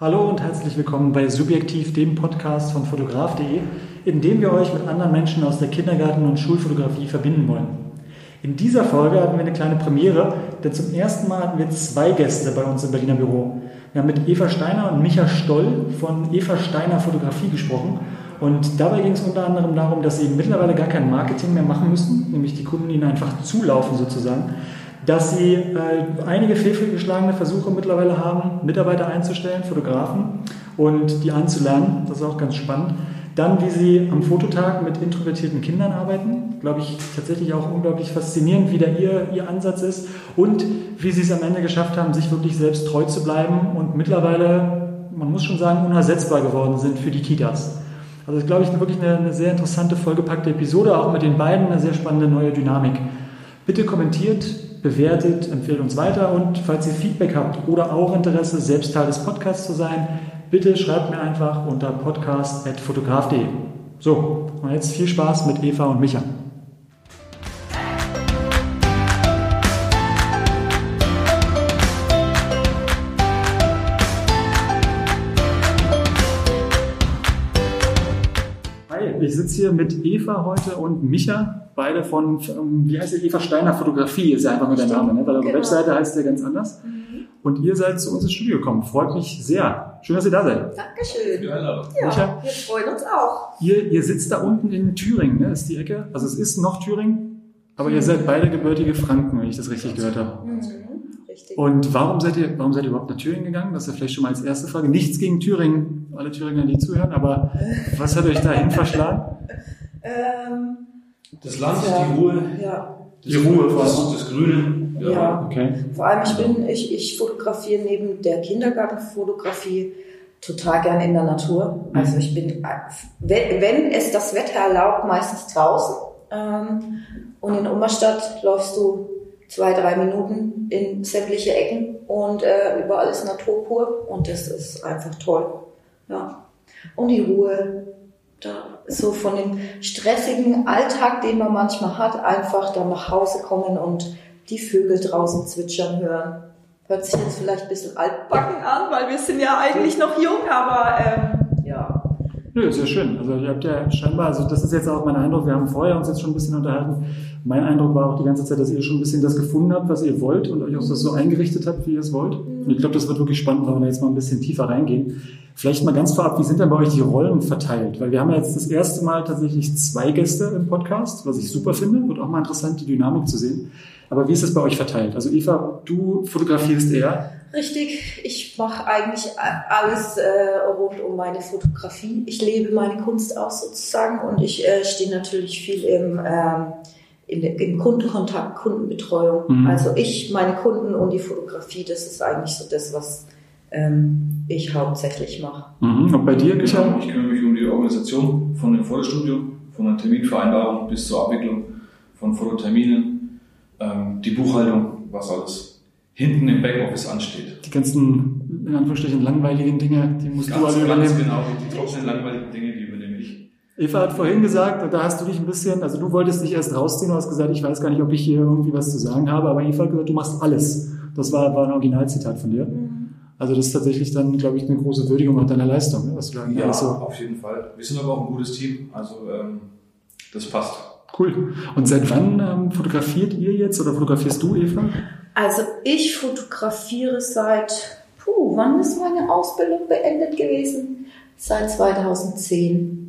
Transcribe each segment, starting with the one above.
Hallo und herzlich willkommen bei Subjektiv, dem Podcast von fotograf.de, in dem wir euch mit anderen Menschen aus der Kindergarten- und Schulfotografie verbinden wollen. In dieser Folge hatten wir eine kleine Premiere, denn zum ersten Mal hatten wir zwei Gäste bei uns im Berliner Büro. Wir haben mit Eva Steiner und Micha Stoll von Eva Steiner Fotografie gesprochen und dabei ging es unter anderem darum, dass sie mittlerweile gar kein Marketing mehr machen müssen, nämlich die Kunden ihnen einfach zulaufen sozusagen, dass sie äh, einige fehlgeschlagene Versuche mittlerweile haben, Mitarbeiter einzustellen, Fotografen und die anzulernen. Das ist auch ganz spannend. Dann, wie sie am Fototag mit introvertierten Kindern arbeiten, glaube ich tatsächlich auch unglaublich faszinierend, wie da ihr, ihr Ansatz ist und wie sie es am Ende geschafft haben, sich wirklich selbst treu zu bleiben und mittlerweile, man muss schon sagen, unersetzbar geworden sind für die Kitas. Also das ist, glaube ich, wirklich eine, eine sehr interessante, vollgepackte Episode, auch mit den beiden eine sehr spannende neue Dynamik. Bitte kommentiert, bewertet, empfehlt uns weiter und falls ihr Feedback habt oder auch Interesse, selbst Teil des Podcasts zu sein, bitte schreibt mir einfach unter podcast.fotograf.de. So, und jetzt viel Spaß mit Eva und Micha. Ich sitze hier mit Eva heute und Micha, beide von, ähm, wie heißt ihr, Eva Steiner Fotografie, ist ja einfach nur der Name, ne? weil eure Genau. Webseite heißt ja ganz anders. Und ihr seid zu uns ins Studio gekommen. Freut mich sehr. Schön, dass ihr da seid. Dankeschön. Micha? Ja, wir freuen uns auch. Ihr, ihr sitzt da unten in Thüringen, ne? ist die Ecke. Also es ist noch Thüringen, aber ihr seid beide gebürtige Franken, wenn ich das richtig gehört habe. Mhm. Richtig. Und warum seid ihr, warum seid ihr überhaupt nach Thüringen gegangen? Das ist ja vielleicht schon mal als erste Frage. Nichts gegen Thüringen, alle Thüringer, die zuhören, aber was hat euch dahin verschlagen? Ähm, Das Land, ja, die Ruhe, Ja, Die Ruhe vor das, Grüne. Ja. Okay. vor allem ich bin, ich, ich fotografiere neben der Kindergartenfotografie total gern in der Natur. Also ich bin, wenn, wenn es das Wetter erlaubt, meistens draußen. Ähm, und in Ummerstadt läufst du zwei, drei Minuten in sämtliche Ecken und äh, überall ist Natur pur und das ist einfach toll. Ja. Und die Ruhe, da so von dem stressigen Alltag, den man manchmal hat, einfach dann nach Hause kommen und die Vögel draußen zwitschern hören. Hört sich jetzt vielleicht ein bisschen altbacken an, weil wir sind ja eigentlich noch jung, aber ähm, ja. Nö, ist ja schön. Also ihr habt ja scheinbar, also das ist jetzt auch mein Eindruck, wir haben vorher uns jetzt schon ein bisschen unterhalten. Mein Eindruck war auch die ganze Zeit, dass ihr schon ein bisschen das gefunden habt, was ihr wollt und euch auch das so eingerichtet habt, wie ihr es wollt. Und ich glaube, das wird wirklich spannend, wenn wir da jetzt mal ein bisschen tiefer reingehen. Vielleicht mal ganz vorab, wie sind denn bei euch die Rollen verteilt? Weil wir haben ja jetzt das erste Mal tatsächlich zwei Gäste im Podcast, was ich super finde. Wird auch mal interessant, die Dynamik zu sehen. Aber wie ist es bei euch verteilt? Also Eva, du fotografierst eher. Richtig, ich mache eigentlich alles äh, rund um meine Fotografie. Ich lebe meine Kunst aus sozusagen und ich äh, stehe natürlich viel im, ähm, in, im Kundenkontakt, Kundenbetreuung. Mhm. Also ich, meine Kunden und die Fotografie, das ist eigentlich so das, was ähm, ich hauptsächlich mache. Mhm. Und bei dir? Genau, ich kümmere mich um die Organisation von dem Fotostudio, von der Terminvereinbarung bis zur Abwicklung von Fototerminen, ähm, die Buchhaltung, was alles hinten im Backoffice ansteht. Die ganzen, in Anführungsstrichen, langweiligen Dinge, die musst du Ganz, alle ganz übernehmen. genau, die, trockenen, langweiligen Dinge, die übernehme ich. Eva hat vorhin gesagt, und da hast du dich ein bisschen, also du wolltest dich erst rausziehen, du hast gesagt, ich weiß gar nicht, ob ich hier irgendwie was zu sagen habe, aber Eva hat gesagt, du machst alles. Das war, war ein Originalzitat von dir. Also das ist tatsächlich dann, glaube ich, eine große Würdigung auch deiner Leistung, ne, was du da Ja, so auf jeden Fall. Wir sind aber auch ein gutes Team, also ähm, das passt. cool. Und seit wann ähm, fotografiert ihr jetzt oder fotografierst du, Eva? Also ich fotografiere seit, puh, wann ist meine Ausbildung beendet gewesen? Seit 2010.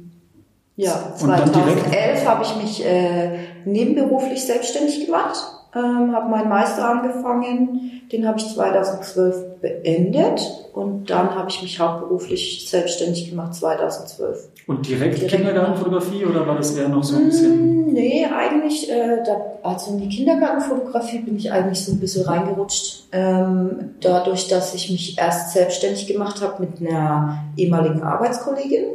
Ja, Und dann direkt- 2011 habe ich mich äh, nebenberuflich selbstständig gemacht, ähm, habe meinen Meister angefangen, den habe ich 2012 beendet und dann habe ich mich hauptberuflich selbstständig gemacht 2012. Und direkt, Direkt. Kindergartenfotografie oder war das eher noch so ein bisschen? Mm, Nee, eigentlich, äh, da, also in die Kindergartenfotografie bin ich eigentlich so ein bisschen reingerutscht. Ähm, dadurch, dass ich mich erst selbstständig gemacht habe mit einer ehemaligen Arbeitskollegin.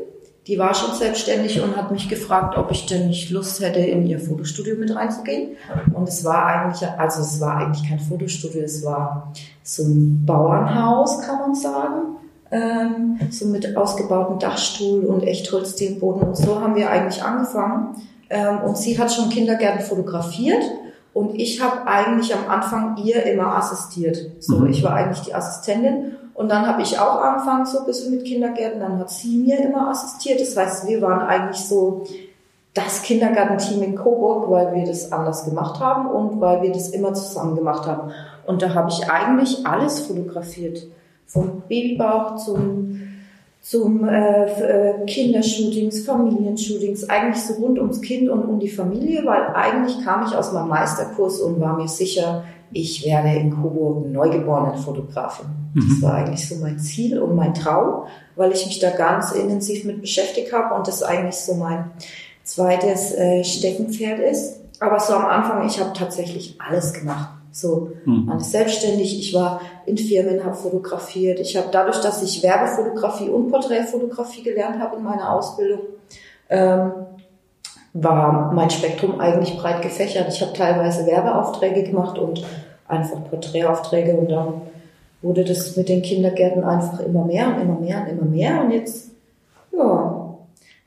Die war schon selbstständig und hat mich gefragt, ob ich denn nicht Lust hätte, in ihr Fotostudio mit reinzugehen. Und es war eigentlich, also es war eigentlich kein Fotostudio, es war so ein Bauernhaus, kann man sagen. Ähm, so mit ausgebautem Dachstuhl und Echtholzdienboden und so haben wir eigentlich angefangen. Ähm, und sie hat schon Kindergärten fotografiert und ich habe eigentlich am Anfang ihr immer assistiert. So, Mhm. ich war eigentlich die Assistentin Und dann habe ich auch angefangen so ein bisschen mit Kindergärten. Dann hat sie mir immer assistiert. Das heißt, wir waren eigentlich so das Kindergartenteam in Coburg, weil wir das anders gemacht haben und weil wir das immer zusammen gemacht haben. Und da habe ich eigentlich alles fotografiert. Vom Babybauch zum, zum äh, äh, Kindershootings, Familienshootings, eigentlich so rund ums Kind und um die Familie, weil eigentlich kam ich aus meinem Meisterkurs und war mir sicher, ich werde in Coburg neugeborene Fotografin. Mhm. Das war eigentlich so mein Ziel und mein Traum, weil ich mich da ganz intensiv mit beschäftigt habe und das eigentlich so mein zweites äh, Steckenpferd ist. Aber so am Anfang, ich habe tatsächlich alles gemacht. So mhm. alles selbstständig. Ich war in Firmen, habe fotografiert. Ich habe dadurch, dass ich Werbefotografie und Porträtfotografie gelernt habe in meiner Ausbildung, ähm, war mein Spektrum eigentlich breit gefächert. Ich habe teilweise Werbeaufträge gemacht und einfach Porträtaufträge und dann wurde das mit den Kindergärten einfach immer mehr und immer mehr und immer mehr und jetzt, ja,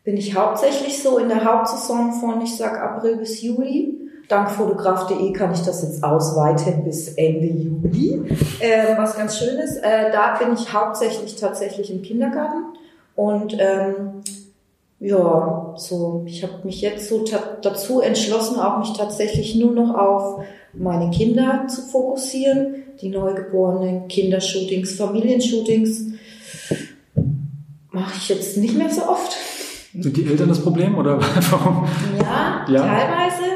bin ich hauptsächlich so in der Hauptsaison von, ich sag April bis Juli. Dank fotograf.de kann ich das jetzt ausweiten bis Ende Juli, äh, was ganz schön ist. Äh, da bin ich hauptsächlich tatsächlich im Kindergarten und ähm, ja, so, ich habe mich jetzt so dazu entschlossen, auch mich tatsächlich nur noch auf meine Kinder zu fokussieren, die neugeborenen Kindershootings, Familienshootings mache ich jetzt nicht mehr so oft. Sind die Eltern das Problem oder warum? Ja, ja, teilweise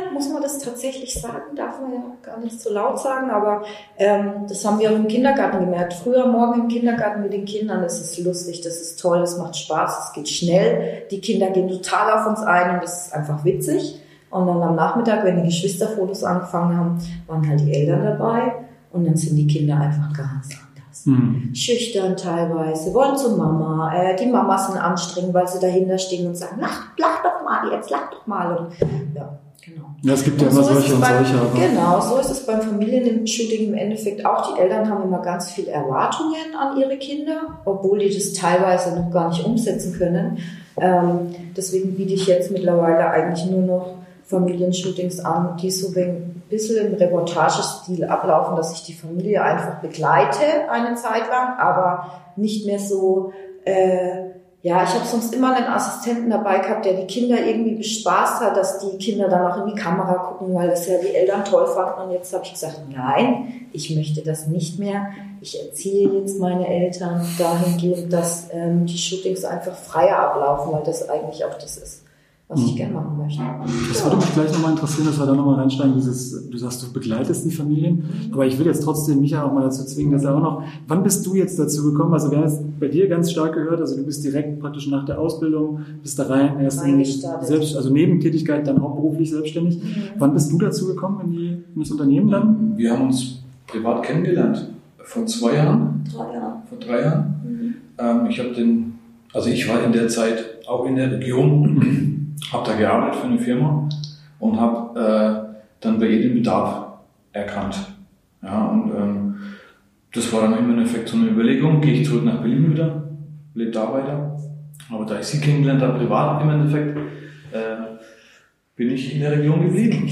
tatsächlich sagen, darf man ja gar nicht so laut sagen, aber ähm, das haben wir auch im Kindergarten gemerkt. Früher morgen im Kindergarten mit den Kindern, das ist lustig, das ist toll, das macht Spaß, es geht schnell, die Kinder gehen total auf uns ein und das ist einfach witzig. Und dann am Nachmittag, wenn die Geschwisterfotos angefangen haben, waren halt die Eltern dabei und dann sind die Kinder einfach ganz Mhm. Schüchtern teilweise, wollen zur Mama. Äh, die Mamas sind anstrengend, weil sie dahinter stehen und sagen, lach, lach doch mal jetzt, lach doch mal. Und, ja, genau. Ja, es gibt ja immer so solche und beim, solche. Aber genau, so ist es beim Familienshooting im Endeffekt auch. Die Eltern haben immer ganz viel Erwartungen an ihre Kinder, obwohl die das teilweise noch gar nicht umsetzen können. Ähm, deswegen biete ich jetzt mittlerweile eigentlich nur noch Familienshootings an, die so ein bisschen im Reportagestil ablaufen, dass ich die Familie einfach begleite eine Zeit lang, aber nicht mehr so, äh, ja, ich habe sonst immer einen Assistenten dabei gehabt, der die Kinder irgendwie bespaßt hat, dass die Kinder dann auch in die Kamera gucken, weil das ja die Eltern toll fanden. Und jetzt habe ich gesagt, nein, ich möchte das nicht mehr. Ich erziehe jetzt meine Eltern dahingehend, dass ähm, die Shootings einfach freier ablaufen, weil das eigentlich auch das ist was ich hm. gerne machen möchte. Das würde mich gleich nochmal interessieren, dass wir da nochmal reinsteigen, dieses, du sagst, du begleitest die Familien, aber ich will jetzt trotzdem Micha auch mal dazu zwingen, dass er auch noch, wann bist du jetzt dazu gekommen? Also wir haben jetzt bei dir ganz stark gehört, also du bist direkt praktisch nach der Ausbildung, bist da rein, erst in selbst, also Nebentätigkeit, dann hauptberuflich selbstständig. Mhm. Wann bist du dazu gekommen in, die, in das Unternehmen dann? Wir haben uns privat kennengelernt. Vor zwei Jahren. Drei Jahren. Vor drei Jahren. Mhm. Ähm, ich habe den, also ich war in der Zeit auch in der Region habe da gearbeitet für eine Firma und habe äh, dann bei ihr den Bedarf erkannt. Ja, und ähm, das war dann im Endeffekt so eine Überlegung, gehe ich zurück nach Berlin wieder, lebe da weiter. Aber da ich sie kennengelernt habe, privat im Endeffekt, äh, bin ich in der Region geblieben.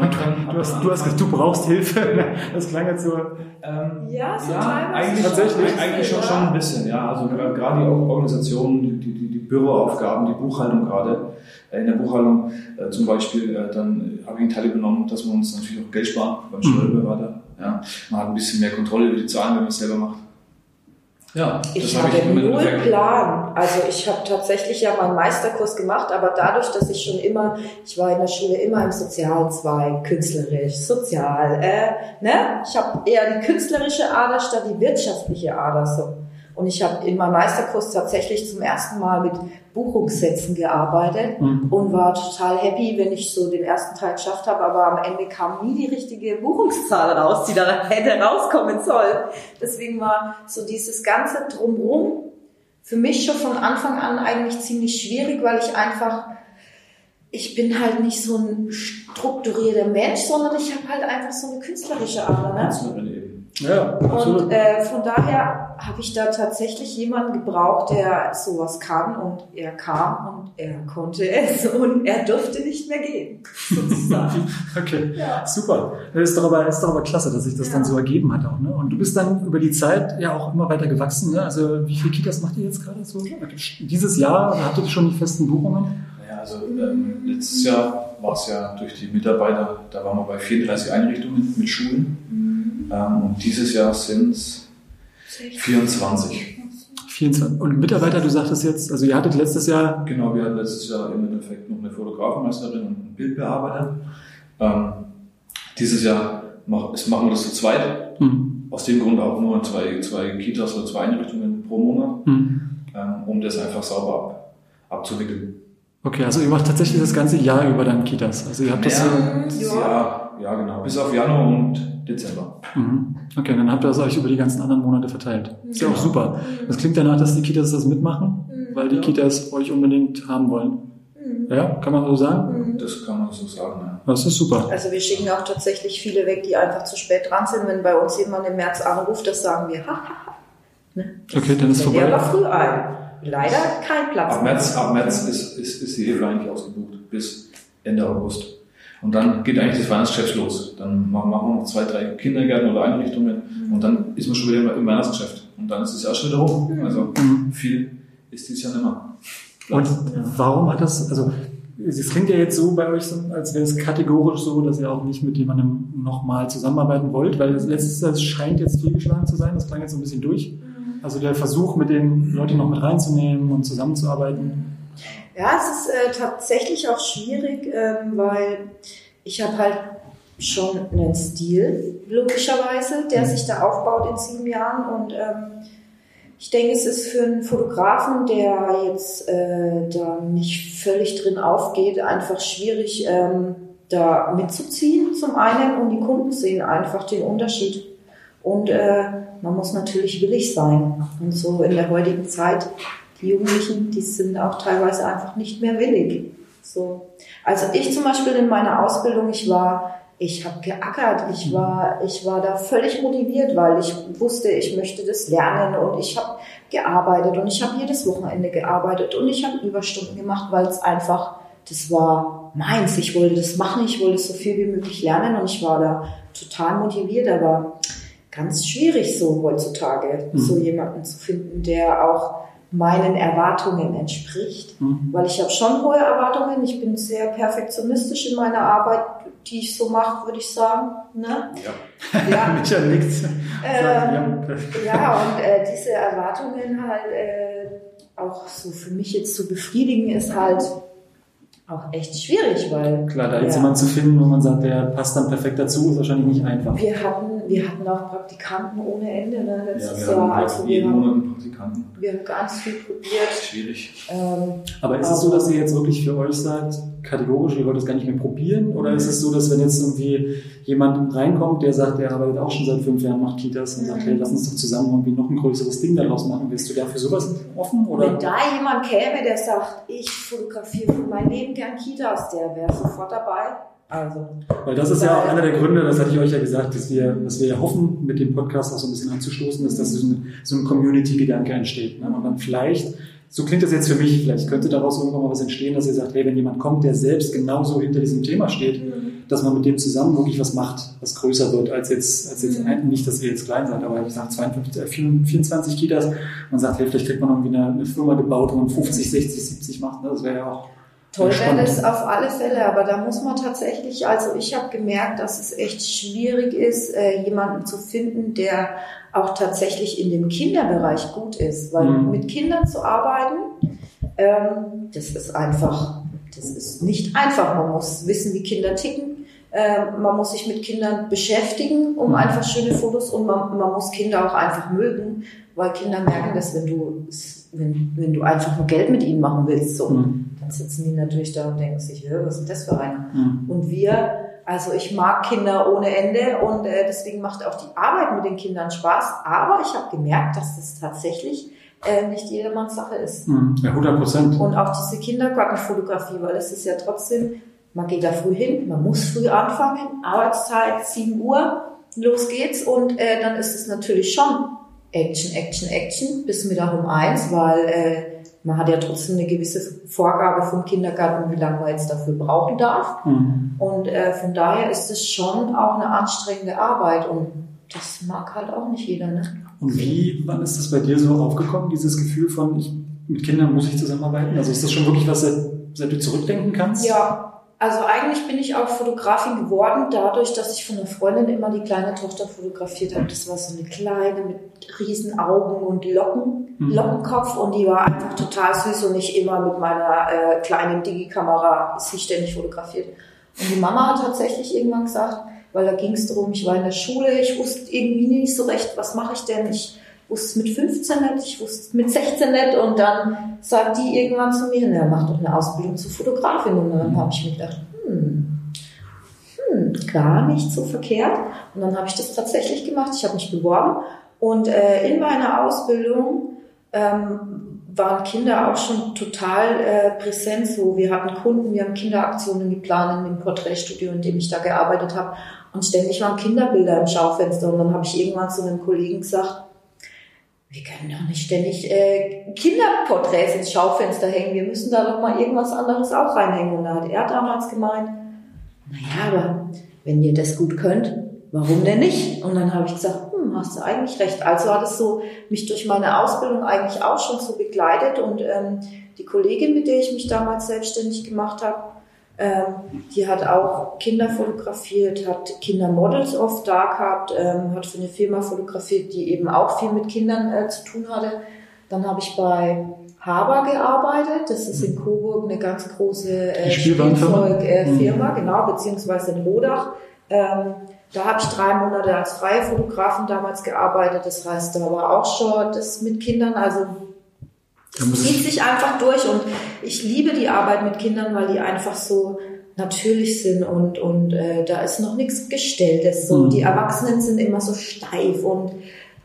Dann, du, hast, du hast gesagt, du brauchst Hilfe. Das klang jetzt so. Ähm, ja, so ja, eigentlich, tatsächlich, eigentlich schon, schon ein bisschen. Ja, also gerade die Organisationen, die, die, die Büroaufgaben, die Buchhaltung gerade. Äh, in der Buchhaltung äh, zum Beispiel, äh, dann habe ich einen Teil übernommen, dass wir uns natürlich auch Geld sparen beim mhm. Steuerberater. Ja, man hat ein bisschen mehr Kontrolle über die Zahlen, wenn man es selber macht. Ja, ich habe ich null Plan. Also ich habe tatsächlich ja meinen Meisterkurs gemacht, aber dadurch, dass ich schon immer, ich war in der Schule immer im sozialen Zweig, künstlerisch, sozial, äh, ne? Ich habe eher die künstlerische Ader statt die wirtschaftliche Ader so. Und ich habe in meinem Meisterkurs tatsächlich zum ersten Mal mit Buchungssätzen gearbeitet mhm. und war total happy, wenn ich so den ersten Teil geschafft habe, aber am Ende kam nie die richtige Buchungszahl raus, die da hätte rauskommen sollen. Deswegen war so dieses ganze Drumrum für mich schon von Anfang an eigentlich ziemlich schwierig, weil ich einfach ich bin halt nicht so ein strukturierter Mensch, sondern ich habe halt einfach so eine künstlerische Ader. Ne? Ja, absolut. Und äh, von daher habe ich da tatsächlich jemanden gebraucht, der sowas kann und er kam und er konnte es und er durfte nicht mehr gehen, sozusagen. okay, Ja. super. Das ist doch aber, ist doch aber klasse, dass sich das Ja. dann so ergeben hat auch. Ne? Und du bist dann über die Zeit ja auch immer weiter gewachsen. Ne? Also wie viele Kitas macht ihr jetzt gerade so? Dieses Jahr oder habt ihr schon die festen Buchungen? Naja, also ähm, letztes Jahr war es ja durch die Mitarbeiter, da waren wir bei 34 Einrichtungen mit Schulen. Ähm, und dieses Jahr sind es 24. 24. Und Mitarbeiter, du sagtest jetzt, also ihr hattet letztes Jahr, Genau, wir hatten letztes Jahr im Endeffekt noch eine Fotografenmeisterin und einen Bildbearbeiter. Ähm, dieses Jahr mach, es machen wir das zu zweit. hm, Aus dem Grund auch nur zwei, zwei Kitas oder zwei Einrichtungen pro Monat, hm. ähm, um das einfach sauber ab, abzuwickeln. Okay, also ihr macht tatsächlich das ganze Jahr über dann Kitas. Also ihr habt das so, ja, ja, ja, genau. Bis auf Januar und Dezember. Mhm. Okay, dann habt ihr das euch über die ganzen anderen Monate verteilt. Ist ja auch super. Das klingt danach, dass die Kitas das mitmachen, weil die Kitas euch unbedingt haben wollen. Ja, kann man so sagen? Das kann man so sagen. Ja. Das ist super. Also wir schicken auch tatsächlich viele weg, die einfach zu spät dran sind. Wenn bei uns jemand im März anruft, das sagen wir, hahaha. Ne? Okay, dann ist Der vorbei. war früh ein. Leider kein Platz Ab März, ab März ist, ist, ist die Eva eigentlich ausgebucht bis Ende August. Und dann geht eigentlich das Weihnachtsgeschäft los. Dann machen wir noch zwei, drei Kindergärten oder Einrichtungen und dann ist man schon wieder im Weihnachtsgeschäft. Und dann ist es ja schon wieder rum. Also Mhm. viel ist dies Jahr nicht mehr. Und warum hat das, also es klingt ja jetzt so bei euch, als wäre es kategorisch so, dass ihr auch nicht mit jemandem nochmal zusammenarbeiten wollt, weil das letztes Jahr scheint jetzt fehlgeschlagen zu sein, das klang jetzt so ein bisschen durch. Also der Versuch, mit den Leuten noch mit reinzunehmen und zusammenzuarbeiten. Ja, es ist äh, tatsächlich auch schwierig, ähm, weil ich habe halt schon einen Stil, logischerweise, der sich da aufbaut in sieben Jahren. Und ähm, ich denke, es ist für einen Fotografen, der jetzt äh, da nicht völlig drin aufgeht, einfach schwierig, ähm, da mitzuziehen zum einen. Und die Kunden sehen einfach den Unterschied. Und äh, man muss natürlich willig sein. Und so in der heutigen Zeit die Jugendlichen, die sind auch teilweise einfach nicht mehr willig. So. Also ich zum Beispiel in meiner Ausbildung, ich war, ich habe geackert, ich war, ich war da völlig motiviert, weil ich wusste, ich möchte das lernen und ich habe gearbeitet und ich habe jedes Wochenende gearbeitet und ich habe Überstunden gemacht, weil es einfach, das war meins. Ich wollte das machen, ich wollte so viel wie möglich lernen und ich war da total motiviert, aber ganz schwierig so heutzutage, Mhm. so jemanden zu finden, der auch meinen Erwartungen entspricht. Mhm. Weil ich habe schon hohe Erwartungen. Ich bin sehr perfektionistisch in meiner Arbeit, die ich so mache, würde ich sagen. Ne? Ja. Ja, Michael nickt. Sagt, Ähm, ja. ja, und äh, diese Erwartungen halt äh, auch so für mich jetzt zu befriedigen, ist halt auch echt schwierig, weil Klar, da jetzt Ja. jemanden zu finden, wo man sagt, der passt dann perfekt dazu, ist wahrscheinlich nicht einfach. wir hatten, wir hatten auch Praktikanten ohne Ende ne, Ja, letztes wir Jahr. haben Also wir jeden haben, Monat einen Praktikanten. wir haben ganz viel probiert. Schwierig. Ähm, Aber ist es so, dass ihr jetzt wirklich für euch sagt, kategorisch, ihr wollt das gar nicht mehr probieren? Oder ist es so, dass wenn jetzt irgendwie jemand reinkommt, der sagt, der arbeitet auch schon seit fünf Jahren, macht Kitas und sagt, hey, lass uns doch zusammen irgendwie noch ein größeres Ding daraus machen, wirst du dafür sowas offen? Wenn Oder? da jemand käme, der sagt, ich fotografiere für mein Leben gern Kitas, der wäre sofort dabei. Also, Weil das ist ja auch einer der Gründe, das hatte ich euch ja gesagt, dass wir, dass wir ja hoffen, mit dem Podcast auch so ein bisschen anzustoßen, ist, dass so ein, so ein Community-Gedanke entsteht. Ne? Und dann vielleicht, so klingt das jetzt für mich, vielleicht könnte daraus irgendwann mal was entstehen, dass ihr sagt, hey, wenn jemand kommt, der selbst genauso hinter diesem Thema steht, dass man mit dem zusammen wirklich was macht, was größer wird, als jetzt, als jetzt ein- nicht, dass ihr jetzt klein seid, aber ich sage 52, äh, 24 Kitas und sagt, hey, vielleicht kriegt man irgendwie eine, eine Firma gebaut, wo man 50, 60, 70 macht. Ne? Das wäre ja auch Toll wäre das auf alle Fälle, aber da muss man tatsächlich, also ich habe gemerkt, dass es echt schwierig ist, äh, jemanden zu finden, der auch tatsächlich in dem Kinderbereich gut ist, weil Mhm. mit Kindern zu arbeiten, ähm, das ist einfach, das ist nicht einfach. Man muss wissen, wie Kinder ticken. Ähm, man muss sich mit Kindern beschäftigen, um Mhm. einfach schöne Fotos und man, man muss Kinder auch einfach mögen, weil Kinder merken das, wenn du, wenn, wenn du einfach nur Geld mit ihnen machen willst. So Mhm. dann sitzen die natürlich da und denken sich, "Hä, was ist das für einer? Mhm. Und wir, also ich mag Kinder ohne Ende und äh, deswegen macht auch die Arbeit mit den Kindern Spaß. Aber ich habe gemerkt, dass das tatsächlich äh, nicht jedermanns Sache ist. Mhm. Ja, 100 Prozent. Und auch diese Kindergartenfotografie, weil es ist ja trotzdem, man geht da früh hin, man muss früh anfangen, Arbeitszeit 7 Uhr los geht's und äh, dann ist es natürlich schon Action, Action, Action bis Mittag um eins, weil äh, man hat ja trotzdem eine gewisse Vorgabe vom Kindergarten, wie lange man jetzt dafür brauchen darf. Mhm. Und äh, von daher ist es schon auch eine anstrengende Arbeit und das mag halt auch nicht jeder. Ne? Und wie, wann ist das bei dir so aufgekommen, dieses Gefühl von, ich, mit Kindern muss ich zusammenarbeiten? Also ist das schon wirklich was, seit, seit du zurückdenken kannst? Ja, also eigentlich bin ich auch Fotografin geworden, dadurch, dass ich von einer Freundin immer die kleine Tochter fotografiert habe. Das war so eine kleine mit riesen Augen und Locken, mhm. Lockenkopf und die war einfach total süß und ich immer mit meiner äh, kleinen Digi-Kamera sie ständig fotografiert. Und die Mama hat tatsächlich irgendwann gesagt, weil da ging es darum, ich war in der Schule, ich wusste irgendwie nicht so recht, was mache ich denn? Ich wusste es mit 15 nicht, ich wusste es mit 16 nicht und dann sagt die irgendwann zu mir, na, mach doch eine Ausbildung zur Fotografin und dann habe ich mir gedacht, hm, hm, gar nicht so verkehrt und dann habe ich das tatsächlich gemacht, ich habe mich beworben und äh, in meiner Ausbildung ähm, waren Kinder auch schon total äh, präsent. So, wir hatten Kunden, wir haben Kinderaktionen geplant in dem Porträtstudio, in dem ich da gearbeitet habe. Und ständig waren Kinderbilder im Schaufenster. Und dann habe ich irgendwann zu einem Kollegen gesagt, wir können doch nicht ständig äh, Kinderporträts ins Schaufenster hängen. Wir müssen da doch mal irgendwas anderes auch reinhängen. Und da hat er damals gemeint, naja, aber wenn ihr das gut könnt, warum denn nicht? Und dann habe ich gesagt, hm, hast du eigentlich recht. Also hat es so mich durch meine Ausbildung eigentlich auch schon so begleitet. Und ähm, die Kollegin, mit der ich mich damals selbstständig gemacht habe, ähm, die hat auch Kinder fotografiert, hat Kindermodels oft da gehabt, ähm, hat für eine Firma fotografiert, die eben auch viel mit Kindern äh, zu tun hatte. Dann habe ich bei Haber gearbeitet. Das ist in Coburg eine ganz große äh, Spielzeugfirma, äh, mhm. genau, beziehungsweise in Rodach. Ähm, da habe ich drei Monate als freie Fotografin damals gearbeitet. Das heißt, da war auch schon das mit Kindern. Also zieht sich einfach durch und ich liebe die Arbeit mit Kindern, weil die einfach so natürlich sind und, und äh, da ist noch nichts Gestelltes. So. Mhm. Die Erwachsenen sind immer so steif und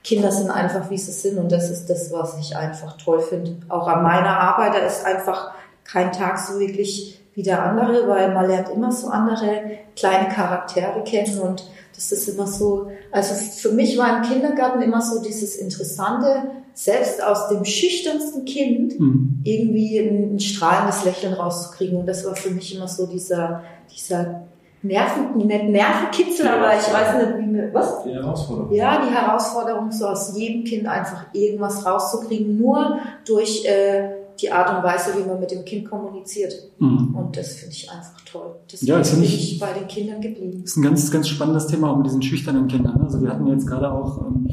Kinder sind einfach, wie sie sind und das ist das, was ich einfach toll finde. Auch an meiner Arbeit, da ist einfach kein Tag so wirklich wie der andere, weil man lernt immer so andere kleine Charaktere kennen und das ist immer so, also für mich war im Kindergarten immer so dieses Interessante, selbst aus dem schüchternsten Kind mhm. irgendwie ein, ein, strahlendes Lächeln rauszukriegen. Und das war für mich immer so dieser, dieser Nerven, nicht Nervenkitzel, aber ich weiß nicht, wie mir, was? Die Herausforderung. Ja, die Herausforderung, so aus jedem Kind einfach irgendwas rauszukriegen, nur durch äh, die Art und Weise, wie man mit dem Kind kommuniziert. Mhm. Und das finde ich einfach toll. Das ja, bin ich bei den Kindern geblieben. Das ist ein ganz, ganz spannendes Thema auch mit diesen schüchternen Kindern. Also wir hatten jetzt gerade auch, ähm,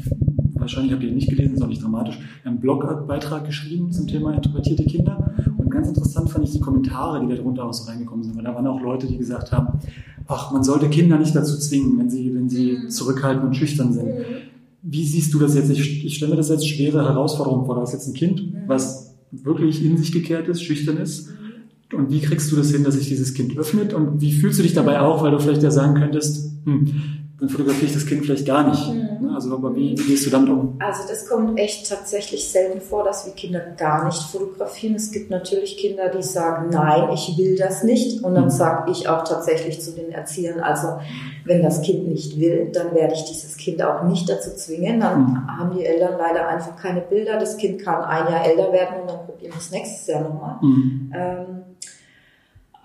wahrscheinlich habt ihr ihn nicht gelesen, ist auch nicht dramatisch, einen Blogbeitrag geschrieben zum Thema introvertierte Kinder. Und ganz interessant fand ich die Kommentare, die da drunter auch so reingekommen sind. Weil da waren auch Leute, die gesagt haben, ach, man sollte Kinder nicht dazu zwingen, wenn sie, wenn sie mhm. zurückhaltend und schüchtern sind. Mhm. Wie siehst du das jetzt? Ich, ich stelle mir das als schwere Herausforderung vor. Du hast jetzt ein Kind, mhm. was wirklich in sich gekehrt ist, schüchtern ist. Und wie kriegst du das hin, dass sich dieses Kind öffnet? Und wie fühlst du dich dabei auch, weil du vielleicht ja sagen könntest, hm, dann fotografiere ich das Kind vielleicht gar nicht. Mhm. Also, aber wie, wie, gehst du damit um? Also, das kommt echt tatsächlich selten vor, dass wir Kinder gar nicht fotografieren. Es gibt natürlich Kinder, die sagen, nein, ich will das nicht. Und dann mhm. sage ich auch tatsächlich zu den Erziehern, also, wenn das Kind nicht will, dann werde ich dieses Kind auch nicht dazu zwingen. Dann mhm. haben die Eltern leider einfach keine Bilder. Das Kind kann ein Jahr älter werden und dann probieren wir es nächstes Jahr nochmal. Mhm. Ähm,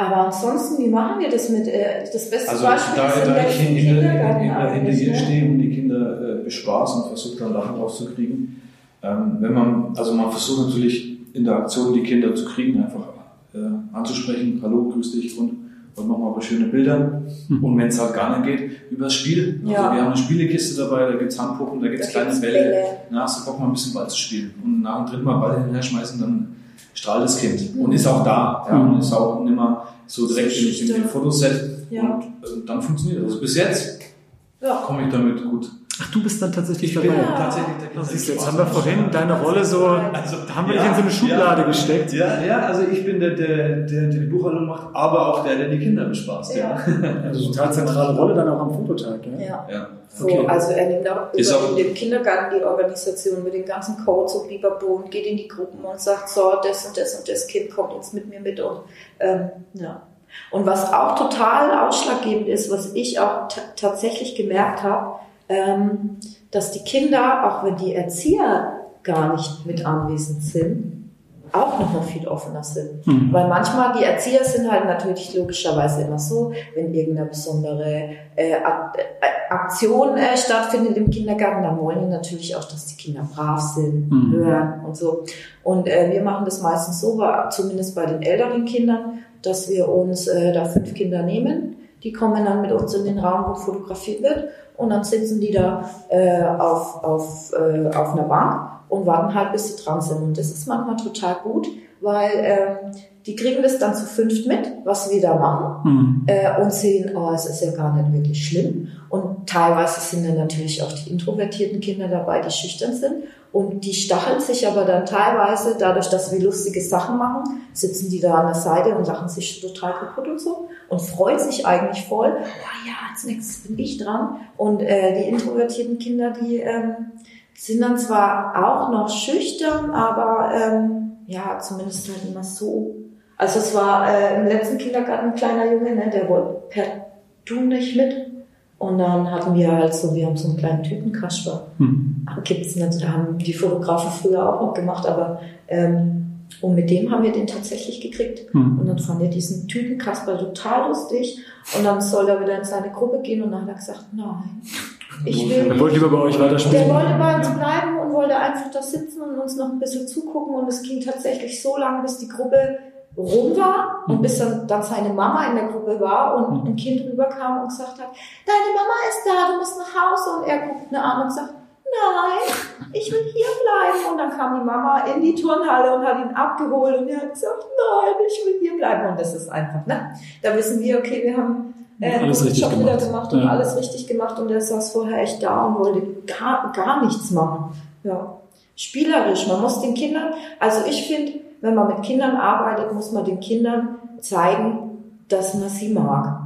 aber ansonsten, wie machen wir das mit, äh, das beste also, Beispiel da, ist da ich in, in, in, der, hinter ihr stehe und die Kinder äh, bespaßen und versuche dann Lachen rauszukriegen, ähm, wenn man, also man versucht natürlich in der Aktion die Kinder zu kriegen, einfach äh, anzusprechen, hallo, grüß dich und, und machen wir aber schöne Bilder. Mhm. Und wenn es halt gar nicht geht, über das Spiel. Also ja. wir haben eine Spielekiste dabei, da gibt es Handpuppen, da gibt es kleine Bälle. Bälle. Na, hast du Bock mal ein bisschen Ball zu spielen. Und nach dem dritten Mal Ball hinterher schmeißen, dann strahlt das Kind. Mhm. Und ist auch da. Ja, und ist auch nicht mehr so direkt in, in dem Fotoset. Ja. Und äh, dann funktioniert das. Also bis jetzt ja. komme ich damit gut. Ach, du bist dann tatsächlich ich dabei. Bin ja. tatsächlich der das ist jetzt haben wir vorhin deine Rolle so, also, haben wir ja, dich in so eine Schublade ja, gesteckt. Ja, ja, also ich bin der, der, der, der die Buchhaltung macht, aber auch der, der die Kinder bespaßt. Ja. Also total zentrale Rolle dann auch am Fototag. Ja. ja. So, okay. also er nimmt auch über den Kindergarten die Organisation mit den ganzen Codes und Biberbo und geht in die Gruppen und sagt, so, das und das und das Kind kommt jetzt mit mir mit und ähm, ja. Und was auch total ausschlaggebend ist, was ich auch tatsächlich gemerkt habe, dass die Kinder, auch wenn die Erzieher gar nicht mit anwesend sind, auch noch mal viel offener sind. Mhm. Weil manchmal die Erzieher sind halt natürlich logischerweise immer so, wenn irgendeine besondere äh, äh, Aktion äh, stattfindet im Kindergarten, dann wollen die natürlich auch, dass die Kinder brav sind, mhm. hören und so. Und äh, wir machen das meistens so, zumindest bei den älteren Kindern, dass wir uns äh, da fünf Kinder nehmen. Die kommen dann mit uns in den Raum, wo fotografiert wird. Und dann sitzen die da äh, auf, auf, äh, auf einer Bank und warten halt, bis sie dran sind. Und das ist manchmal total gut, weil ähm, die kriegen das dann zu fünft mit, was wir da machen mhm. äh, und sehen, oh, es ist ja gar nicht wirklich schlimm. Und teilweise sind dann natürlich auch die introvertierten Kinder dabei, die schüchtern sind. Und die stacheln sich aber dann teilweise, dadurch, dass wir lustige Sachen machen, sitzen die da an der Seite und lachen sich total kaputt und so und freuen sich eigentlich voll. Oh ja, als nächstes bin ich dran. Und äh, die introvertierten Kinder, die ähm, sind dann zwar auch noch schüchtern, aber ähm, ja, zumindest halt immer so. Also es war äh, im letzten Kindergarten ein kleiner Junge, ne, der wollte per Du nicht mit. Und dann hatten wir halt so, wir haben so einen kleinen Tütenkasper. Mhm. Gibt's nicht, haben die Fotografen früher auch noch gemacht, aber ähm, und mit dem haben wir den tatsächlich gekriegt. Mhm. Und dann fand er diesen Tütenkasper total lustig. Und dann soll er wieder in seine Gruppe gehen und dann hat er gesagt, nein, ich will, er wollte lieber bei euch weiterspielen. Der wollte bei uns bleiben und wollte einfach da sitzen und uns noch ein bisschen zugucken. Und es ging tatsächlich so lange, bis die Gruppe rum war und bis dann, dann seine Mama in der Gruppe war und ein Kind rüberkam und gesagt hat, deine Mama ist da, du musst nach Hause. Und er guckt eine an und sagt, nein, ich will hier bleiben. Und dann kam die Mama in die Turnhalle und hat ihn abgeholt und er hat gesagt, nein, ich will hier bleiben. Und das ist einfach, ne? Da wissen wir, okay, wir haben äh, alles richtig Job gemacht. gemacht und ja. alles richtig gemacht und er saß vorher echt da und wollte gar, gar nichts machen. Ja. Spielerisch, man muss den Kindern, also ich finde, wenn man mit Kindern arbeitet, muss man den Kindern zeigen, dass man sie mag.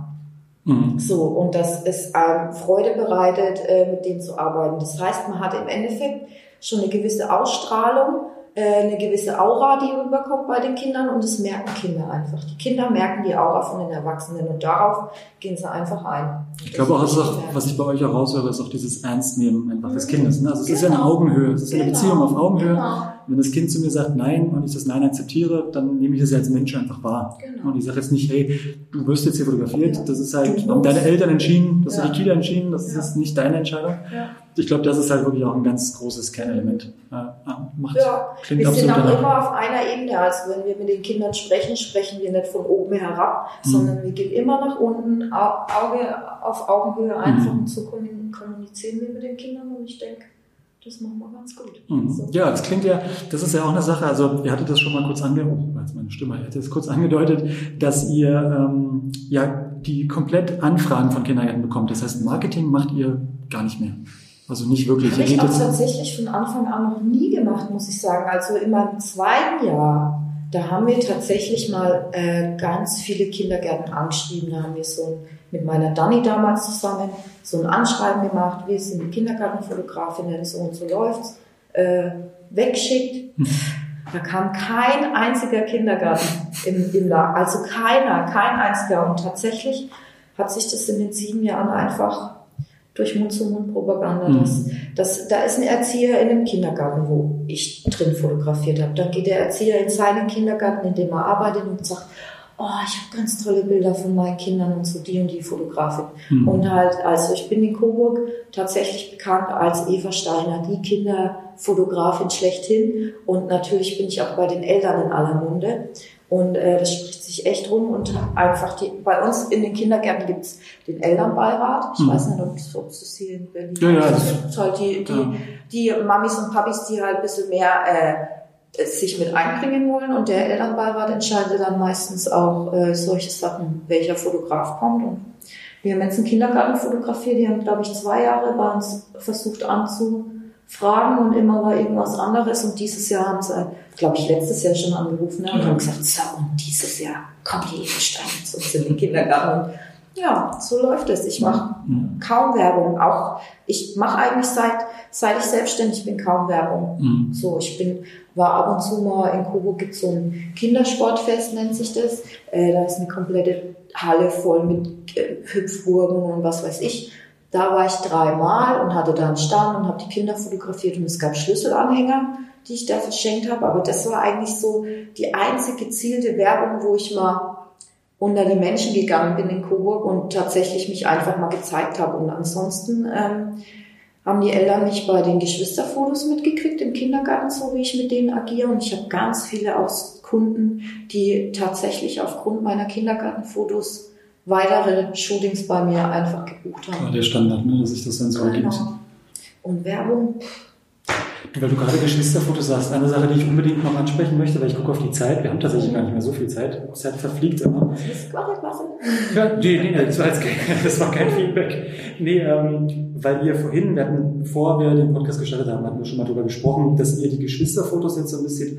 Mhm. So, und dass es einem Freude bereitet, äh, mit denen zu arbeiten. Das heißt, man hat im Endeffekt schon eine gewisse Ausstrahlung eine gewisse Aura, die rüberkommt bei den Kindern und das merken Kinder einfach. Die Kinder merken die Aura von den Erwachsenen und darauf gehen sie einfach ein. Ich glaube auch, also, was ich bei euch auch raushöre, ist auch dieses Ernstnehmen einfach des Kindes. Ne? Also es genau. ist ja eine genau. Augenhöhe, es ist genau. eine Beziehung auf Augenhöhe. Genau. Wenn das Kind zu mir sagt Nein und ich das Nein akzeptiere, dann nehme ich das ja als Mensch einfach wahr. Genau. Und ich sage jetzt nicht, hey, du wirst jetzt hier fotografiert, das ist halt, haben deine Eltern entschieden, das ja. hat die Kita entschieden, das ja. ist nicht deine Entscheidung. Ja ich glaube, das ist halt wirklich auch ein ganz großes Kernelement. Ja, macht, ja, klingt wir sind auch danach. immer auf einer Ebene. Also wenn wir mit den Kindern sprechen, sprechen wir nicht von oben herab, mhm. sondern wir gehen immer nach unten, Auge auf Augenhöhe einfach mhm. zu kommunizieren wir mit den Kindern und ich denke, das machen wir ganz gut. Mhm. So. Ja, das klingt ja, das ist ja auch eine Sache, also ihr hattet das schon mal kurz angedeutet, oh, meine Stimme, ihr hattet das kurz angedeutet, dass ihr ähm, ja die komplett Anfragen von Kindergärten bekommt. Das heißt, Marketing macht ihr gar nicht mehr. Also nicht wirklich. Habe ich auch tatsächlich von Anfang an noch nie gemacht, muss ich sagen. Also in meinem zweiten Jahr, da haben wir tatsächlich mal äh, ganz viele Kindergärten angeschrieben. Da haben wir so ein, mit meiner Dani damals zusammen so ein Anschreiben gemacht. Wir sind die Kindergartenfotografinnen, so und so läuft's. Äh, wegschickt. Hm. Da kam kein einziger Kindergarten im, im Lager. Also keiner, kein einziger. Und tatsächlich hat sich das in den sieben Jahren einfach durch Mund-zu-Mund-Propaganda. Mhm. Das, das, da ist ein Erzieher in einem Kindergarten, wo ich drin fotografiert habe. Dann geht der Erzieher in seinen Kindergarten, in dem er arbeitet und sagt, oh, ich habe ganz tolle Bilder von meinen Kindern und so die und die Fotografin. Mhm. Und halt, also ich bin in Coburg tatsächlich bekannt als Eva Steiner, die Kinderfotografin schlechthin. Und natürlich bin ich auch bei den Eltern in aller Munde. Und äh, das spricht sich echt rum und einfach die, bei uns in den Kindergärten gibt's den Elternbeirat. Ich mhm. weiß nicht, ob es das hier in Berlin ja, ja, also, halt die, die, ja. die Mamis und Papis, die halt ein bisschen mehr äh, sich mit einbringen wollen und der Elternbeirat entscheidet dann meistens auch äh, solche Sachen, welcher Fotograf kommt. Und wir haben jetzt einen Kindergarten fotografiert, die haben, glaube ich, zwei Jahre bei uns versucht anzufragen und immer war irgendwas anderes und dieses Jahr haben sie glaube ich, letztes Jahr schon angerufen ne, und haben gesagt, so, und dieses Jahr kommt die Edelsteine zu uns in den Kindergarten. Ja, so läuft es. Ich mache mhm. kaum Werbung. Auch ich mache eigentlich seit seit ich selbstständig bin kaum Werbung. Mhm. So, ich bin war ab und zu mal in Coburg gibt so ein Kindersportfest nennt sich das. Äh, da ist eine komplette Halle voll mit äh, Hüpfburgen und was weiß ich. Da war ich dreimal und hatte da einen Stand und habe die Kinder fotografiert und es gab Schlüsselanhänger, die ich da verschenkt habe. Aber das war eigentlich so die einzige gezielte Werbung, wo ich mal unter die Menschen gegangen bin in Coburg und tatsächlich mich einfach mal gezeigt habe. Und ansonsten ähm, haben die Eltern mich bei den Geschwisterfotos mitgekriegt im Kindergarten, so wie ich mit denen agiere. Und ich habe ganz viele aus Kunden, die tatsächlich aufgrund meiner Kindergartenfotos weitere Shootings bei mir einfach gebucht haben. Ja, der Standard, ne, dass sich das dann so Genau. ergibt. Und Werbung, Weil du gerade Geschwisterfotos sagst, eine Sache, die ich unbedingt noch ansprechen möchte, weil ich gucke auf die Zeit. Wir haben tatsächlich gar nicht mehr so viel Zeit. Die Zeit verfliegt immer. Ja, nee, nee, das war, jetzt kein, das war kein Feedback. Nee, ähm, weil ihr vorhin, wir hatten, bevor wir den Podcast gestartet haben, hatten wir schon mal darüber gesprochen, dass ihr die Geschwisterfotos jetzt so ein bisschen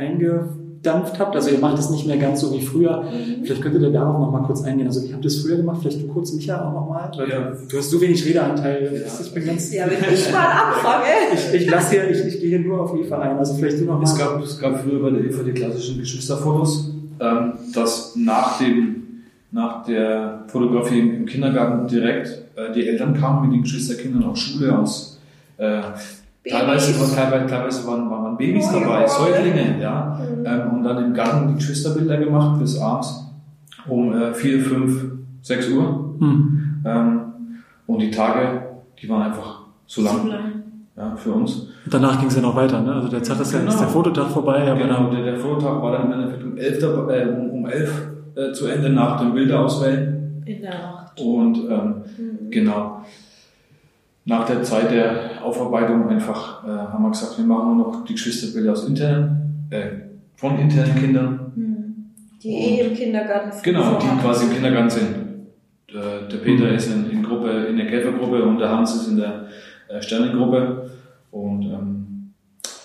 eingedampft habt. Also ihr macht es nicht mehr ganz so wie früher. Vielleicht könntet ihr darauf noch mal kurz eingehen. Also wie habt ihr es früher gemacht? Vielleicht du kurz, Micha, auch noch mal. Weil Ja. Du hast so wenig Redeanteil. Ich bin ganz... Ja, wenn ich mal anfange. Ich, ich lasse hier, ich, ich gehe hier nur auf Eva ein. Also vielleicht du noch mal. Es gab, es gab früher bei der Eva die klassischen Geschwisterfotos, ähm, dass nach, dem, nach der Fotografie im Kindergarten direkt äh, die Eltern kamen mit den Geschwisterkindern aus Schule, aus äh, Babys. teilweise, teilweise waren, waren Babys dabei, Neugeborene. Säuglinge, ja. Ähm, und dann im Garten die Geschwisterbilder gemacht bis abends um äh, 4, 5, 6 Uhr. Hm. Ähm, und die Tage, die waren einfach so lang, Zu lang. ja, für uns. Danach ging es ja noch weiter. Ne? Also der Tag ist ja Genau. ist der Fototag vorbei, aber genau, dann der, der Fototag war dann im Endeffekt um 11, da- äh, um, um 11 äh, zu Ende nach dem Bilder auswählen. In der Nacht. Und ähm, Mhm. genau, nach der Zeit der Aufarbeitung einfach äh, haben wir gesagt, wir machen nur noch die Geschwisterbilder aus internen, äh, von internen Kindern. Mhm. Die eh im Kindergarten Genau, die quasi im Kindergarten sind. Der, der Peter Mhm. ist in, in, Gruppe, in der Käfergruppe und der Hans ist in der äh, Sternengruppe. Und ähm,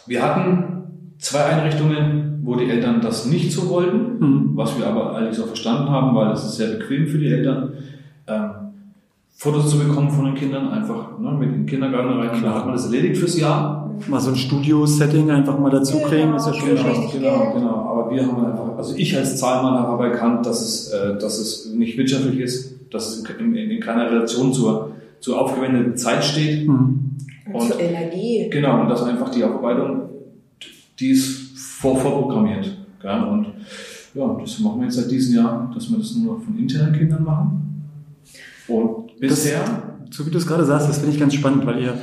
wir hatten zwei Einrichtungen, wo die Eltern das nicht so wollten, Hm. was wir aber eigentlich so verstanden haben, weil es ist sehr bequem für die Eltern, ähm, Fotos zu bekommen von den Kindern, einfach ne, mit den Kindergarten rein. Da hat man das erledigt fürs Jahr. mal so ein Studio-Setting einfach mal dazu kriegen, ist ja schon Genau. Richtig genau, genau. Aber wir haben einfach, also ich als Zahlmann habe aber erkannt, dass es, äh, dass es nicht wirtschaftlich ist, dass es in, in, in keiner Relation zur, zur aufgewendeten Zeit steht. Hm. Und Und- zur Energie. Genau, und dass einfach die Aufarbeitung, die ist vor, vorprogrammiert. Gell? Und ja, das machen wir jetzt seit diesem Jahr, dass wir das nur noch von internen Kindern machen. Und bisher, So wie du es gerade sagst, das finde ich ganz spannend, weil ihr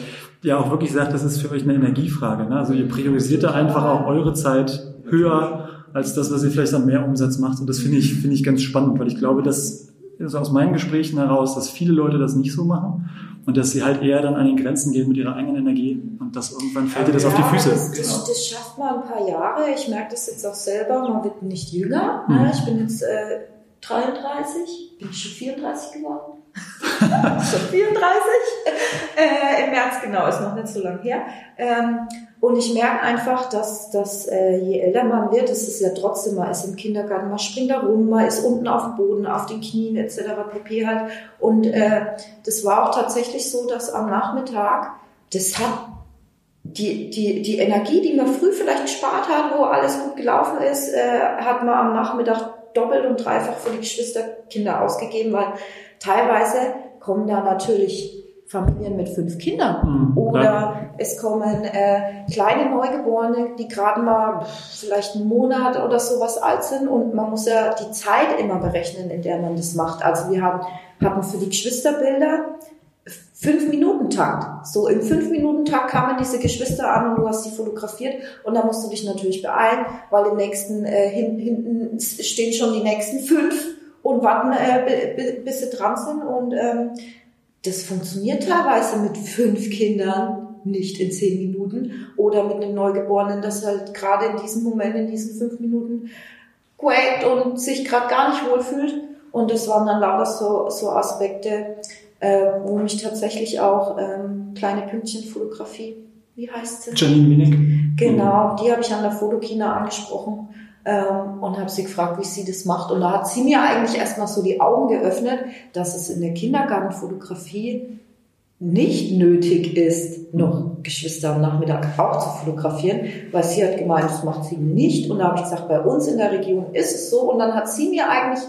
ja auch wirklich sagt, das ist für euch eine Energiefrage. Ne? Also ihr priorisiert da einfach auch eure Zeit höher als das, was ihr vielleicht an mehr Umsatz macht. Und das finde ich, finde ich ganz spannend, weil ich glaube, dass also aus meinen Gesprächen heraus, dass viele Leute das nicht so machen und dass sie halt eher dann an den Grenzen gehen mit ihrer eigenen Energie und das irgendwann fällt dir das auf die Ja, Füße. Das, Genau. das, das schafft man ein paar Jahre. Ich merke das jetzt auch selber. Man wird nicht jünger. Mhm. Ich bin jetzt äh, 33, bin ich schon 34 geworden. schon 34. Äh, Im März genau, ist noch nicht so lang her. Ähm, und ich merke einfach, dass, dass äh, je älter man wird, es ist ja trotzdem, man ist im Kindergarten, man springt da rum, man ist unten auf dem Boden, auf den Knien etc. pp. halt. Und äh, das war auch tatsächlich so, dass am Nachmittag, das hat die, die, die Energie, die man früh vielleicht gespart hat, wo alles gut gelaufen ist, äh, hat man am Nachmittag doppelt und dreifach für die Geschwisterkinder ausgegeben, weil teilweise kommen da natürlich Familien mit fünf Kindern. Mhm, Oder klar. es kommen äh, kleine Neugeborene, die gerade mal vielleicht einen Monat oder sowas alt sind und man muss ja die Zeit immer berechnen, in der man das macht. Also wir haben, hatten für die Geschwisterbilder fünf Minuten Takt. So im fünf Minuten Takt kamen diese Geschwister an und du hast sie fotografiert und da musst du dich natürlich beeilen, weil im nächsten äh, hin, hinten stehen schon die nächsten fünf und warten, äh, bi- bi- bis sie dran sind und ähm, das funktioniert teilweise mit fünf Kindern nicht in zehn Minuten oder mit einem Neugeborenen, das halt gerade in diesem Moment, in diesen fünf Minuten quäkt und sich gerade gar nicht wohlfühlt. Und das waren dann lauter so, so Aspekte, äh, wo mich tatsächlich auch ähm, kleine Pünktchenfotografie, wie heißt sie? Janine Wienig. Genau, die habe ich an der Fotokina angesprochen ähm, und habe sie gefragt, wie sie das macht. Und da hat sie mir eigentlich erstmal so die Augen geöffnet, dass es in der Kindergartenfotografie nicht nötig ist, noch Geschwister am Nachmittag auch zu fotografieren, weil sie hat gemeint, das macht sie nicht. Und da habe ich gesagt, bei uns in der Region ist es so. Und dann hat sie mir eigentlich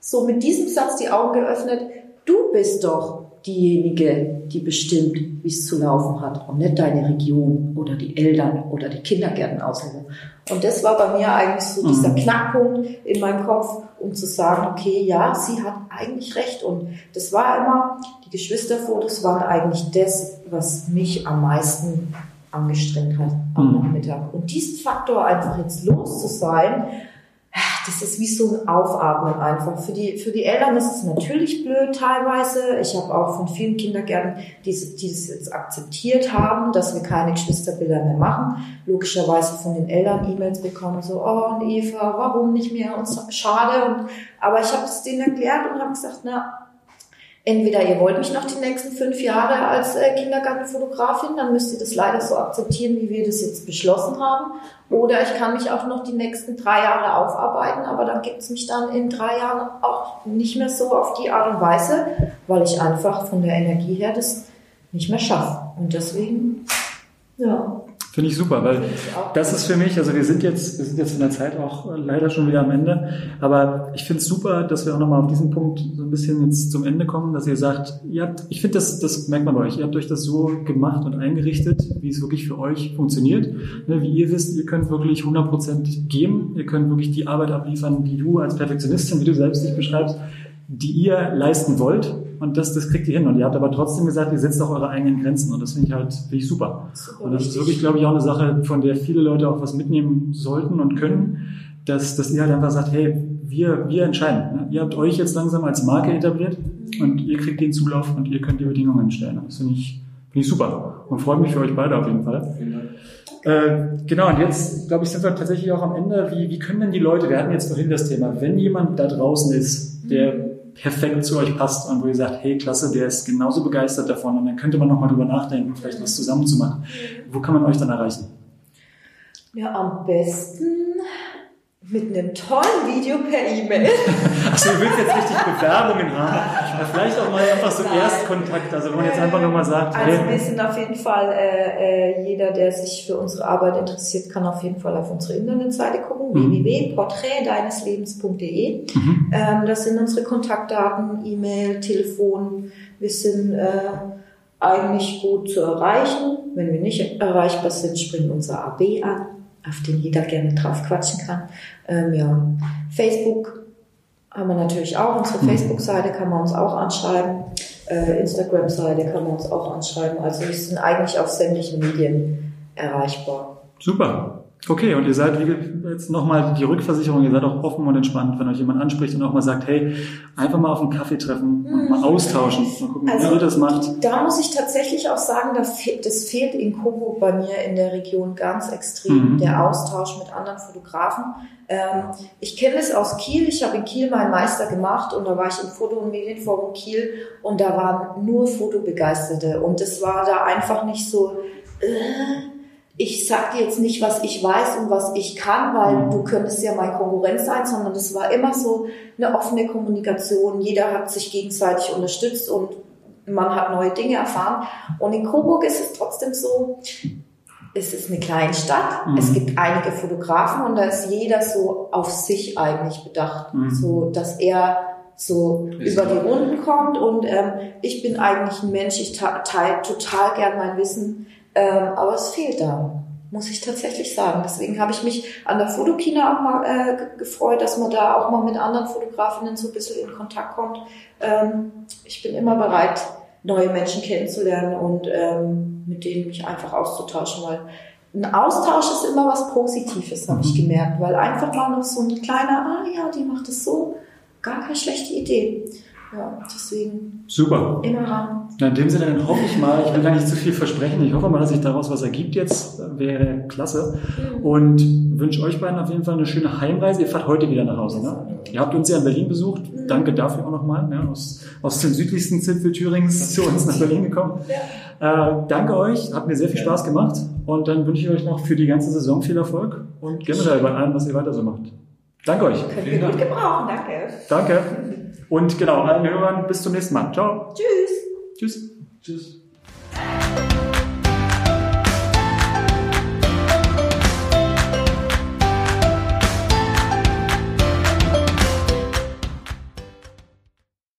so mit diesem Satz die Augen geöffnet, du bist doch diejenige, die bestimmt, wie es zu laufen hat und nicht deine Region oder die Eltern oder die Kindergärten aussuchen. Und das war bei mir eigentlich so mhm. dieser Knackpunkt in meinem Kopf, um zu sagen, okay, ja, sie hat eigentlich recht. Und das war immer, die Geschwisterfotos waren eigentlich das, was mich am meisten angestrengt hat am mhm. Nachmittag. Und diesen Faktor einfach jetzt los zu sein, das ist wie so ein Aufatmen einfach. Für die, für die Eltern ist es natürlich blöd teilweise. Ich habe auch von vielen Kindergärten, die, die das jetzt akzeptiert haben, dass wir keine Geschwisterbilder mehr machen. Logischerweise von den Eltern E-Mails bekommen, so, oh, und Eva, warum nicht mehr? Und schade. Und, aber ich habe es denen erklärt und habe gesagt, na, entweder ihr wollt mich noch die nächsten fünf Jahre als äh, Kindergartenfotografin, dann müsst ihr das leider so akzeptieren, wie wir das jetzt beschlossen haben. Oder ich kann mich auch noch die nächsten drei Jahre aufarbeiten, aber dann gibt es mich dann in drei Jahren auch nicht mehr so auf die Art und Weise, weil ich einfach von der Energie her das nicht mehr schaffe. Und deswegen, ja. Finde ich super, weil das ist für mich, also wir sind jetzt, wir sind jetzt in der Zeit auch leider schon wieder am Ende, aber ich finde es super, dass wir auch nochmal auf diesen Punkt so ein bisschen jetzt zum Ende kommen, dass ihr sagt, ihr habt, ich finde das, das merkt man bei euch, ihr habt euch das so gemacht und eingerichtet, wie es wirklich für euch funktioniert. Ne, wie ihr wisst, ihr könnt wirklich 100% geben, ihr könnt wirklich die Arbeit abliefern, die du als Perfektionistin, wie du selbst dich beschreibst, die ihr leisten wollt und das, das kriegt ihr hin. Und ihr habt aber trotzdem gesagt, ihr setzt auch eure eigenen Grenzen. Und das finde ich halt finde ich super. super. Und das ist wirklich, glaube ich, auch eine Sache, von der viele Leute auch was mitnehmen sollten und können, dass, dass ihr halt einfach sagt, hey, wir, wir entscheiden. Ne? Ihr habt euch jetzt langsam als Marke etabliert und ihr kriegt den Zulauf und ihr könnt die Bedingungen stellen. Das finde ich, finde ich super. Und freue mich für euch beide auf jeden Fall. Äh, genau, und jetzt, glaube ich, sind wir tatsächlich auch am Ende. Wie, wie können denn die Leute, wir hatten jetzt vorhin das Thema, wenn jemand da draußen ist, der perfekt zu euch passt und wo ihr sagt, hey, klasse, der ist genauso begeistert davon und dann könnte man nochmal drüber nachdenken, vielleicht was zusammen zu machen. Wo kann man euch dann erreichen? Ja, am besten mit einem tollen Video per E-Mail. Achso, du willst jetzt richtig Bewerbungen haben. Ja, vielleicht auch mal einfach so Nein. Erstkontakt, also wo man jetzt einfach nochmal sagt. Also hey. wir sind auf jeden Fall, äh, äh, jeder, der sich für unsere Arbeit interessiert, kann auf jeden Fall auf unsere Internetseite gucken, mhm. www.porträtdeineslebens.de. Mhm. Ähm, das sind unsere Kontaktdaten, E-Mail, Telefon. Wir sind äh, eigentlich gut zu erreichen. Wenn wir nicht erreichbar sind, springt unser AB an auf den jeder gerne drauf quatschen kann. Ähm, ja, Facebook haben wir natürlich auch. Unsere mhm. Facebook-Seite kann man uns auch anschreiben. Äh, Instagram-Seite kann man uns auch anschreiben. Also wir sind eigentlich auf sämtlichen Medien erreichbar. Super. Okay, und ihr seid wie jetzt nochmal die Rückversicherung, ihr seid auch offen und entspannt, wenn euch jemand anspricht und auch mal sagt, hey, einfach mal auf einen Kaffee treffen und mal mhm. austauschen, mal gucken, also, wie ihr das macht. Da muss ich tatsächlich auch sagen, das fehlt in Kobo bei mir in der Region ganz extrem, mhm. der Austausch mit anderen Fotografen. Ähm, ich kenne es aus Kiel, ich habe in Kiel meinen Meister gemacht und da war ich im Foto- und Medienforum Kiel und da waren nur Fotobegeisterte und es war da einfach nicht so... Äh, ich sag dir jetzt nicht, was ich weiß und was ich kann, weil mhm. du könntest ja mein Konkurrent sein, sondern das war immer so eine offene Kommunikation. Jeder hat sich gegenseitig unterstützt und man hat neue Dinge erfahren. Und in Coburg ist es trotzdem so, es ist eine kleine Stadt, mhm. es gibt einige Fotografen und da ist jeder so auf sich eigentlich bedacht, mhm. so dass er so ist über die Runden kommt und ähm, ich bin eigentlich ein Mensch, ich teile total gern mein Wissen ähm, aber es fehlt da, muss ich tatsächlich sagen. Deswegen habe ich mich an der Fotokina auch mal äh, gefreut, dass man da auch mal mit anderen Fotografinnen so ein bisschen in Kontakt kommt. Ähm, ich bin immer bereit, neue Menschen kennenzulernen und ähm, mit denen mich einfach auszutauschen, weil ein Austausch ist immer was Positives, habe ich mhm. gemerkt, weil einfach mal noch so ein kleiner, ah ja, die macht es so, gar keine schlechte Idee. Ja, deswegen. Super. Immer ran. in dem Sinne, dann hoffe ich mal, ich will gar nicht zu viel versprechen, ich hoffe mal, dass sich daraus was ergibt jetzt, wäre klasse. Und wünsche euch beiden auf jeden Fall eine schöne Heimreise. Ihr fahrt heute wieder nach Hause, ne? Ihr habt uns ja in Berlin besucht. Danke dafür auch nochmal, ne? aus, aus dem südlichsten Zipfel Thürings zu uns nach Berlin gekommen. Ja. Äh, danke euch, hat mir sehr viel Spaß gemacht. Und dann wünsche ich euch noch für die ganze Saison viel Erfolg und generell bei allem, was ihr weiter so macht. Danke euch. Könnt ihr gut gebrauchen, danke. Danke. Und genau, allen Hörern bis zum nächsten Mal. Ciao. Tschüss. Tschüss. Tschüss.